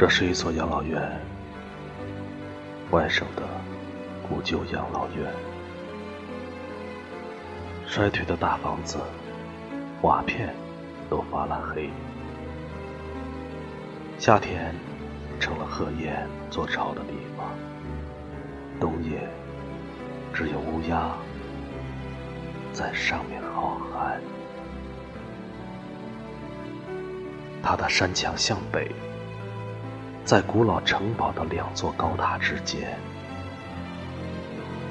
这是一所养老院，外省的古旧养老院。衰退的大房子，瓦片都发了黑。夏天成了鹤雁做巢的地方，冬夜只有乌鸦在上面好寒。它的山墙向北。在古老城堡的两座高塔之间，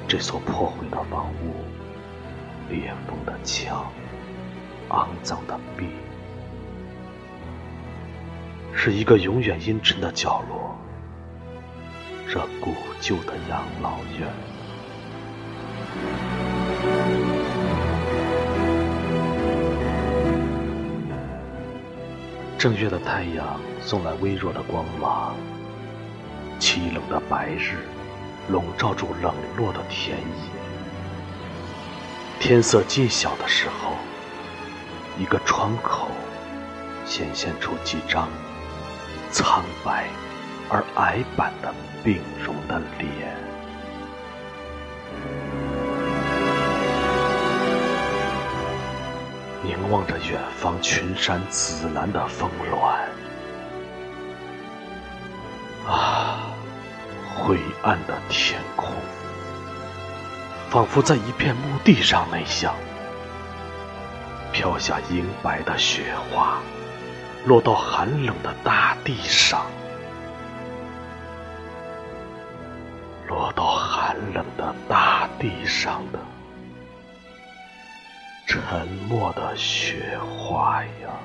这所破毁的房屋，裂缝的墙，肮脏的壁，是一个永远阴沉的角落。这古旧的养老院。正月的太阳送来微弱的光芒，凄冷的白日笼罩住冷落的田野。天色渐晓的时候，一个窗口显现出几张苍白而矮板的病容的脸。望着远方群山紫蓝的峰峦，啊，灰暗的天空，仿佛在一片墓地上那样，飘下银白的雪花，落到寒冷的大地上，落到寒冷的大地上的。沉默的雪花呀。